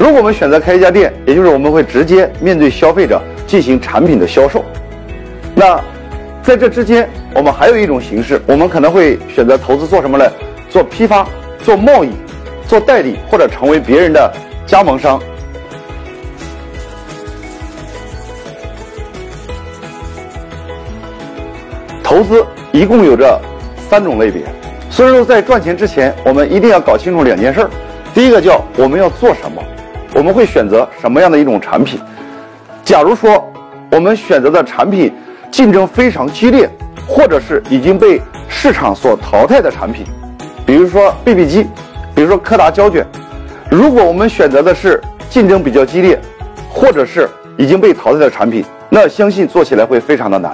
如果我们选择开一家店，也就是我们会直接面对消费者进行产品的销售。那在这之间，我们还有一种形式，我们可能会选择投资做什么呢？做批发、做贸易、做代理，或者成为别人的加盟商。投资一共有着三种类别，所以说在赚钱之前，我们一定要搞清楚两件事儿。第一个叫我们要做什么，我们会选择什么样的一种产品。假如说我们选择的产品竞争非常激烈，或者是已经被市场所淘汰的产品，比如说 BB 机，比如说柯达胶卷，如果我们选择的是竞争比较激烈，或者是已经被淘汰的产品，那相信做起来会非常的难。